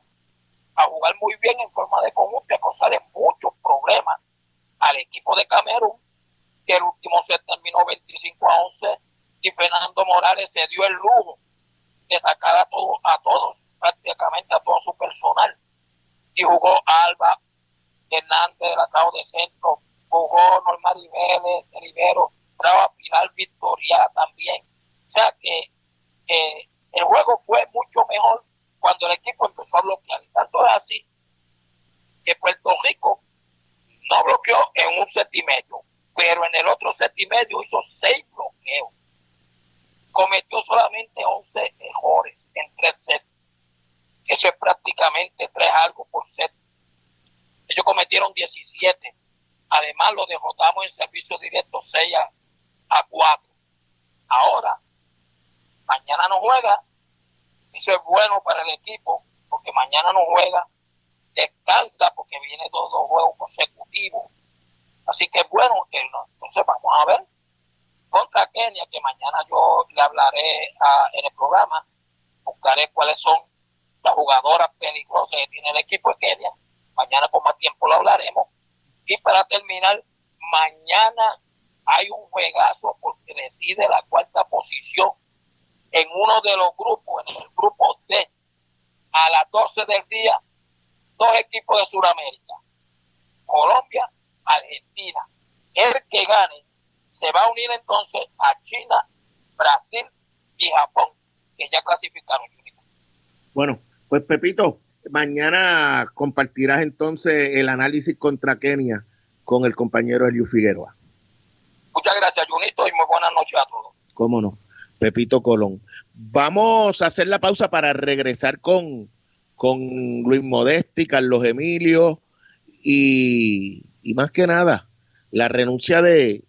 a jugar muy bien en forma de conjunto y a causarle muchos problemas al equipo de Camerún, que el último set terminó 25 a 11 y Fernando Morales se dio el lujo de sacar a, todo, a todos, prácticamente a todo su personal. Y jugó Alba Hernández del atado de centro, jugó Norma Rivera, Rivero, Brava Pilar Victoria también. O sea que el juego fue mucho mejor cuando el equipo empezó a bloquear. Tanto es así que Puerto Rico no bloqueó en un set y medio, pero en el otro set y medio hizo seis bloqueos. Cometió solamente 11 errores en tres sets. Eso es prácticamente tres algo por set. Ellos cometieron 17. Además, lo derrotamos en servicio directo 6 a, 4. Ahora, mañana no juega. Eso es bueno para el equipo, porque mañana no juega descansa porque viene todos los juegos consecutivos. Así que bueno, entonces vamos a ver contra Kenia, que mañana yo le hablaré en el programa, buscaré cuáles son las jugadoras peligrosas que tiene el equipo de Kenia. Mañana con más tiempo lo hablaremos. Y para terminar, mañana hay un juegazo porque decide la cuarta posición en uno de los grupos, en el grupo D, a las 12 del día dos equipos de Sudamérica, Colombia, Argentina. El que gane se va a unir entonces a China, Brasil y Japón, que ya clasificaron. Bueno, pues Pepito, mañana compartirás entonces el análisis contra Kenia con el compañero Elio Figueroa. Muchas gracias, Junito, y muy buenas noches a todos. Cómo no, Pepito Colón. Vamos a hacer la pausa para regresar con con Luis Modesti, Carlos Emilio y, más que nada la renuncia de,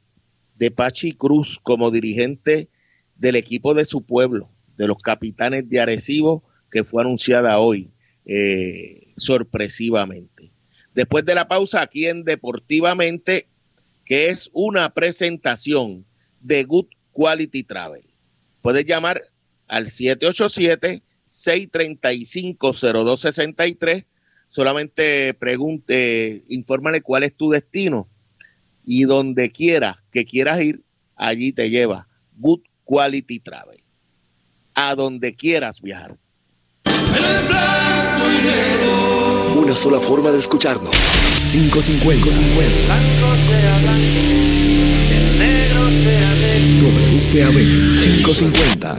de Pachi Cruz como dirigente del equipo de su pueblo, de los capitanes de Arecibo, que fue anunciada hoy eh, sorpresivamente. Después de la pausa aquí en Deportivamente, que es una presentación de Good Quality Travel. Puedes llamar al 787 635-0263. Solamente pregunte, infórmale cuál es tu destino y donde quiera que quieras ir, allí te lleva Good Quality Travel. A donde quieras viajar. Una sola forma de escucharnos. 550. 50. WPAB 550.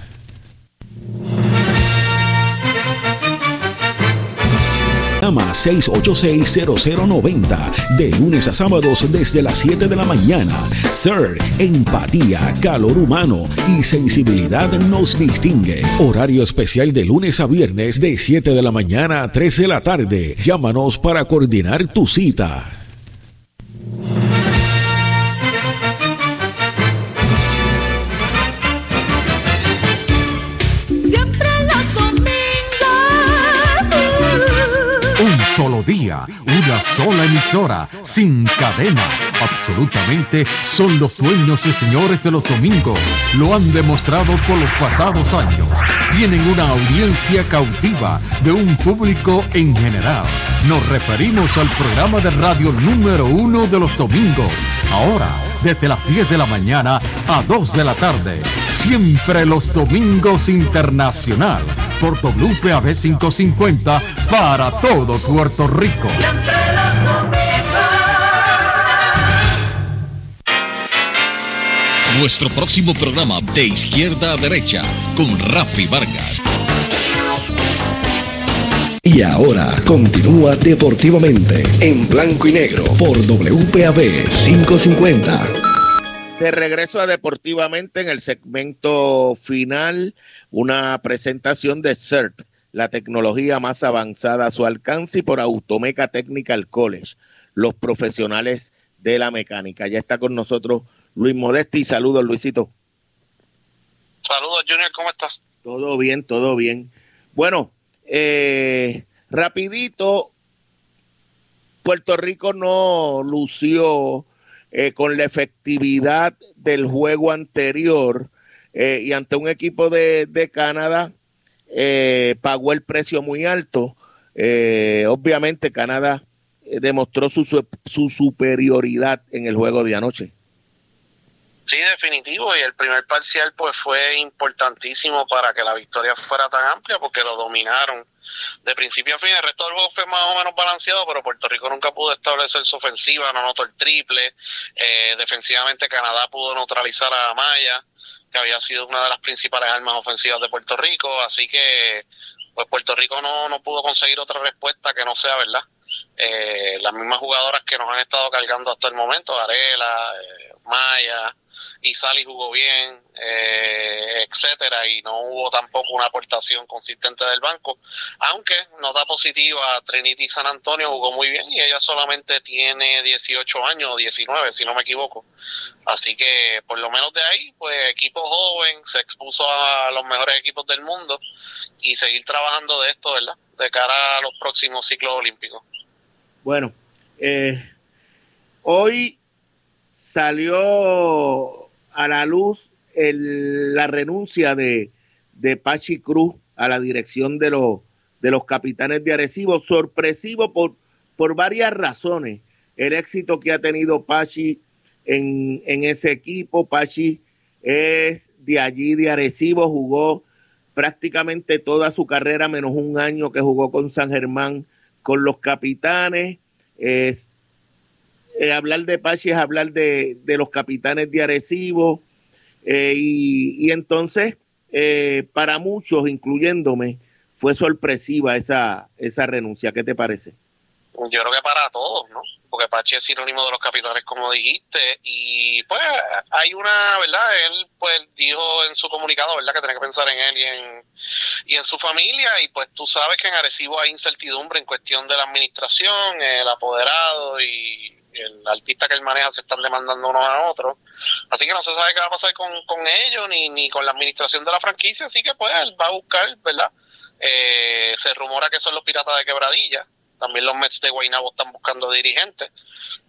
Llama 686-0090 de lunes a sábados desde las 7 de la mañana. Sir, empatía, calor humano y sensibilidad nos distingue. Horario especial de lunes a viernes de 7 de la mañana a 3 de la tarde. Llámanos para coordinar tu cita. Solo día, una sola emisora, sin cadena. Absolutamente son los dueños y señores de los domingos. Lo han demostrado por los pasados años tienen una audiencia cautiva de un público en general. Nos referimos al programa de radio número uno de los domingos, ahora desde las 10 de la mañana a 2 de la tarde. Siempre los domingos internacional por WPAB 550 para todo Puerto Rico. Nuestro próximo programa de izquierda a derecha con Rafi Vargas. Y ahora continúa deportivamente en blanco y negro por WPAB 550. De regreso a Deportivamente en el segmento final, una presentación de CERT, la tecnología más avanzada a su alcance y por Automeca Technical College, los profesionales de la mecánica. Ya está con nosotros Luis Modesti. Saludos, Luisito. Saludos, Junior, ¿cómo estás? Todo bien, todo bien. Bueno, eh, rapidito, Puerto Rico no lució eh, con la efectividad del juego anterior eh, y ante un equipo de, de Canadá eh, pagó el precio muy alto. Eh, obviamente Canadá demostró su, su, su superioridad en el juego de anoche. Sí, definitivo, y el primer parcial pues fue importantísimo para que la victoria fuera tan amplia porque lo dominaron de principio a fin. El resto del juego fue más o menos balanceado, pero Puerto Rico nunca pudo establecer su ofensiva, no anotó el triple. Eh, defensivamente Canadá pudo neutralizar a Maya, que había sido una de las principales armas ofensivas de Puerto Rico, así que pues Puerto Rico no, no pudo conseguir otra respuesta que no sea verdad. Eh, las mismas jugadoras que nos han estado cargando hasta el momento, Arela, eh, Maya, y Sally jugó bien, eh, etcétera, y no hubo tampoco una aportación consistente del banco. Aunque, nota positiva, Trinity San Antonio jugó muy bien y ella solamente tiene 18 años, 19, si no me equivoco. Así que, por lo menos de ahí, pues equipo joven, se expuso a los mejores equipos del mundo y seguir trabajando de esto, ¿verdad? De cara a los próximos ciclos olímpicos. Bueno, eh, hoy salió a la luz el, la renuncia de, de Pachi Cruz a la dirección de los, de los capitanes de Arecibo, sorpresivo por, por varias razones. El éxito que ha tenido Pachi en, en ese equipo, Pachi es de allí, de Arecibo, jugó prácticamente toda su carrera, menos un año que jugó con San Germán, con los capitanes. Es, eh, hablar de Pachi es hablar de, de los capitanes de Arecibo. Eh, y, y, entonces, eh, para muchos, incluyéndome, fue sorpresiva esa, esa renuncia. ¿Qué te parece? Yo creo que para todos, ¿no? Porque Pachi es sinónimo de los capitanes, como dijiste, y pues hay una, ¿verdad? Él pues dijo en su comunicado, ¿verdad? Que tiene que pensar en él y en, y en su familia, y pues tú sabes que en Arecibo hay incertidumbre en cuestión de la administración, el apoderado y el artista que él maneja se están demandando unos a otros. Así que no se sabe qué va a pasar con, con ellos ni, ni con la administración de la franquicia, así que pues él va a buscar, ¿verdad? Eh, se rumora que son los piratas de quebradilla. También los Mets de Guaynabo están buscando dirigentes.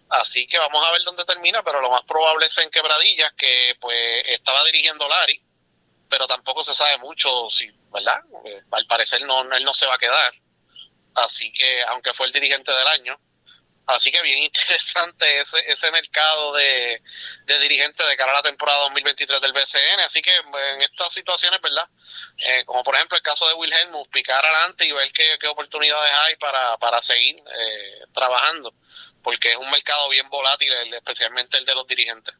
Así que vamos a ver dónde termina, pero lo más probable es en Quebradillas, que pues estaba dirigiendo Lari, pero tampoco se sabe mucho si, ¿verdad? Eh, al parecer no, él no se va a quedar. Así que, aunque fue el dirigente del año, Así que bien interesante ese, ese mercado de, de dirigentes de cara a la temporada 2023 del BCN. Así que en estas situaciones, ¿verdad? Eh, como por ejemplo el caso de Wilhelmus, picar adelante y ver qué, qué oportunidades hay para, para seguir eh, trabajando, porque es un mercado bien volátil, especialmente el de los dirigentes.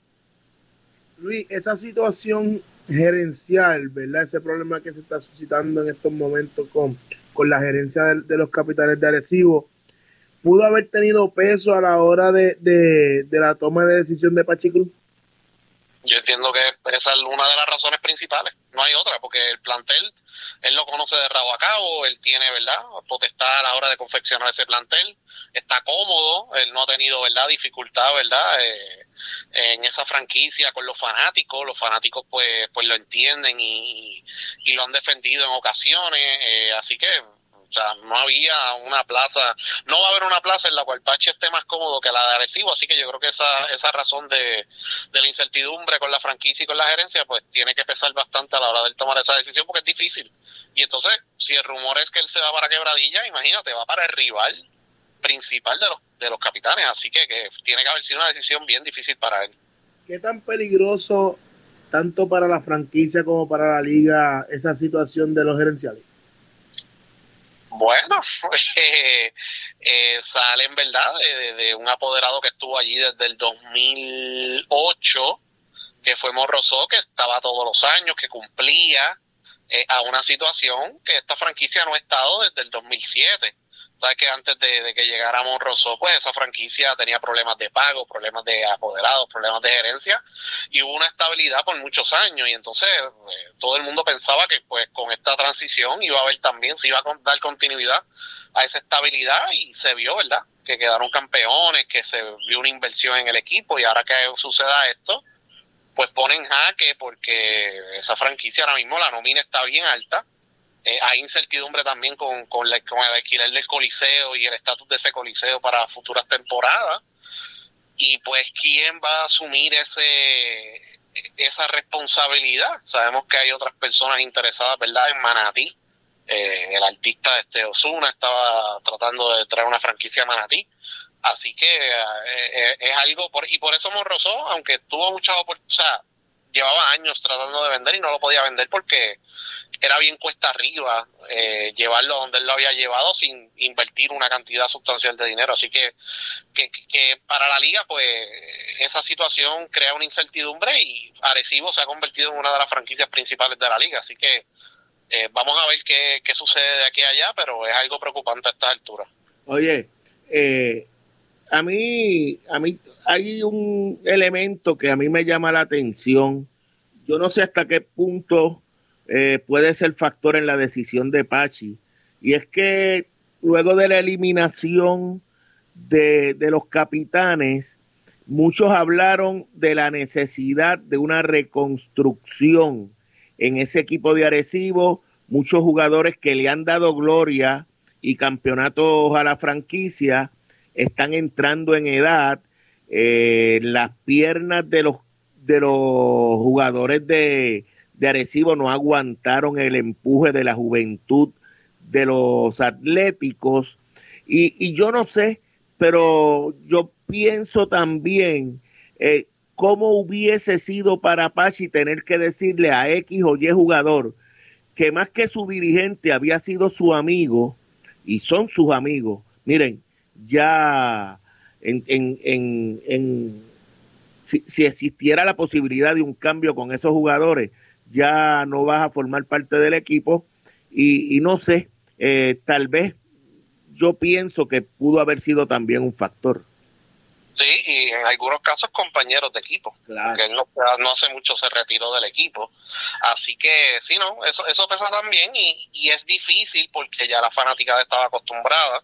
Luis, esa situación gerencial, ¿verdad? Ese problema que se está suscitando en estos momentos con, con la gerencia de, de los capitales de Arecibo pudo haber tenido peso a la hora de, de, de la toma de decisión de Pachicruz? Yo entiendo que esa es una de las razones principales, no hay otra, porque el plantel, él lo conoce de rabo a cabo, él tiene, ¿verdad?, potestad a la hora de confeccionar ese plantel, está cómodo, él no ha tenido, ¿verdad?, dificultad, ¿verdad?, eh, en esa franquicia con los fanáticos, los fanáticos pues, pues lo entienden y, y lo han defendido en ocasiones, eh, así que o sea, no había una plaza, no va a haber una plaza en la cual Pachi esté más cómodo que la de Arecibo, así que yo creo que esa, esa razón de, de la incertidumbre con la franquicia y con la gerencia, pues tiene que pesar bastante a la hora de tomar esa decisión porque es difícil. Y entonces, si el rumor es que él se va para Quebradilla, imagínate, va para el rival principal de los, de los capitanes. Así que, que tiene que haber sido una decisión bien difícil para él. ¿Qué tan peligroso, tanto para la franquicia como para la liga, esa situación de los gerenciales? Bueno, eh, eh, sale en verdad de, de, un apoderado que estuvo allí desde el 2008, que fue Morrosó, que estaba todos los años, que cumplía eh, a una situación que esta franquicia no ha estado desde el 2007 sabes que antes de, que llegara Monroso, pues esa franquicia tenía problemas de pago, problemas de apoderados, problemas de gerencia y hubo una estabilidad por muchos años y entonces eh, todo el mundo pensaba que pues con esta transición iba a haber también, se iba a dar continuidad a esa estabilidad y se vio, ¿verdad? Que quedaron campeones, que se vio una inversión en el equipo y ahora que suceda esto, pues ponen jaque porque esa franquicia ahora mismo la nómina está bien alta eh, hay incertidumbre también con, con, el alquiler del coliseo y el estatus de ese coliseo para futuras temporadas. Y pues, ¿quién va a asumir ese esa responsabilidad? Sabemos que hay otras personas interesadas, ¿verdad?, en Manatí. Eh, el artista este Osuna estaba tratando de traer una franquicia a Manatí. Así que eh, es algo, por, y por eso Morrosó, aunque tuvo muchas oportunidades, o sea, llevaba años tratando de vender y no lo podía vender porque era bien cuesta arriba eh, llevarlo donde él lo había llevado sin invertir una cantidad sustancial de dinero. Así que, que, para la liga, pues esa situación crea una incertidumbre y Arecibo se ha convertido en una de las franquicias principales de la liga. Así que eh, vamos a ver qué, qué sucede de aquí a allá, pero es algo preocupante a esta altura. Oye, eh, a mí, a mí hay un elemento que a mí me llama la atención. Yo no sé hasta qué punto eh, puede ser factor en la decisión de Pachi. Y es que luego de la eliminación de, de los capitanes, muchos hablaron de la necesidad de una reconstrucción en ese equipo de Arecibo, muchos jugadores que le han dado gloria y campeonatos a la franquicia están entrando en edad, eh, las piernas de los de los jugadores de, de Arecibo no aguantaron el empuje de la juventud de los atléticos. Y, yo no sé, pero yo pienso también eh, cómo hubiese sido para Pachi tener que decirle a X o Y jugador que más que su dirigente había sido su amigo, y son sus amigos. Miren, ya en, en, en, en si, si, existiera la posibilidad de un cambio con esos jugadores, ya no vas a formar parte del equipo y, no sé, eh, tal vez yo pienso que pudo haber sido también un factor. Sí, y en algunos casos compañeros de equipo, claro. porque él no, no, hace mucho se retiró del equipo. Así que sí, no, eso, eso pesa también y, y es difícil porque ya la fanática estaba acostumbrada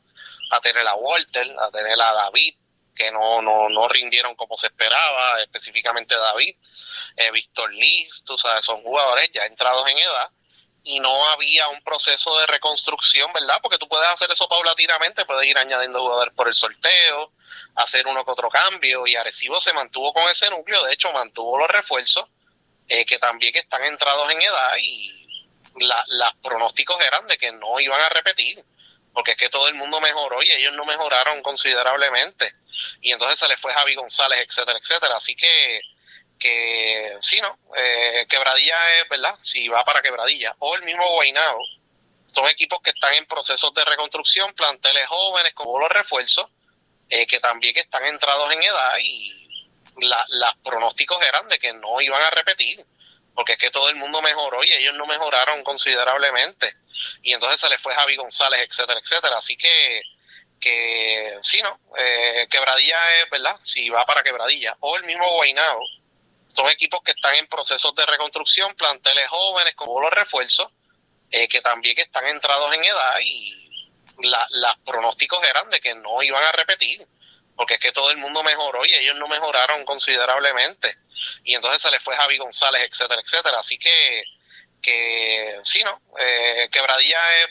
a tener a Walter, a tener a David, que no, no, no rindieron como se esperaba, específicamente David, eh, Víctor Liz, tú sabes, son jugadores ya entrados en edad y no había un proceso de reconstrucción, ¿verdad? Porque tú puedes hacer eso paulatinamente, puedes ir añadiendo jugadores por el sorteo, hacer uno que otro cambio y Arecibo se mantuvo con ese núcleo, de hecho mantuvo los refuerzos eh, que también están entrados en edad y los pronósticos eran de que no iban a repetir, porque es que todo el mundo mejoró y ellos no mejoraron considerablemente y entonces se le fue Javi González, etcétera, etcétera. Así que, que sí, ¿no? Eh, quebradilla es, ¿verdad? Si va para Quebradilla. O el mismo Guainao. Son equipos que están en procesos de reconstrucción, planteles jóvenes como los refuerzos, eh, que también están entrados en edad y los pronósticos eran de que no iban a repetir, porque es que todo el mundo mejoró y ellos no mejoraron considerablemente. Y entonces se le fue Javi González, etcétera, etcétera. Así que que sí, ¿no? Eh, quebradilla es, ¿verdad? Si va para Quebradilla. O el mismo Guainao. Son equipos que están en procesos de reconstrucción, planteles jóvenes como los refuerzos, eh, que también están entrados en edad y los pronósticos eran de que no iban a repetir, porque es que todo el mundo mejoró y ellos no mejoraron considerablemente. Y entonces se le fue Javi González, etcétera, etcétera. Así que, que sí, ¿no? Eh, quebradilla es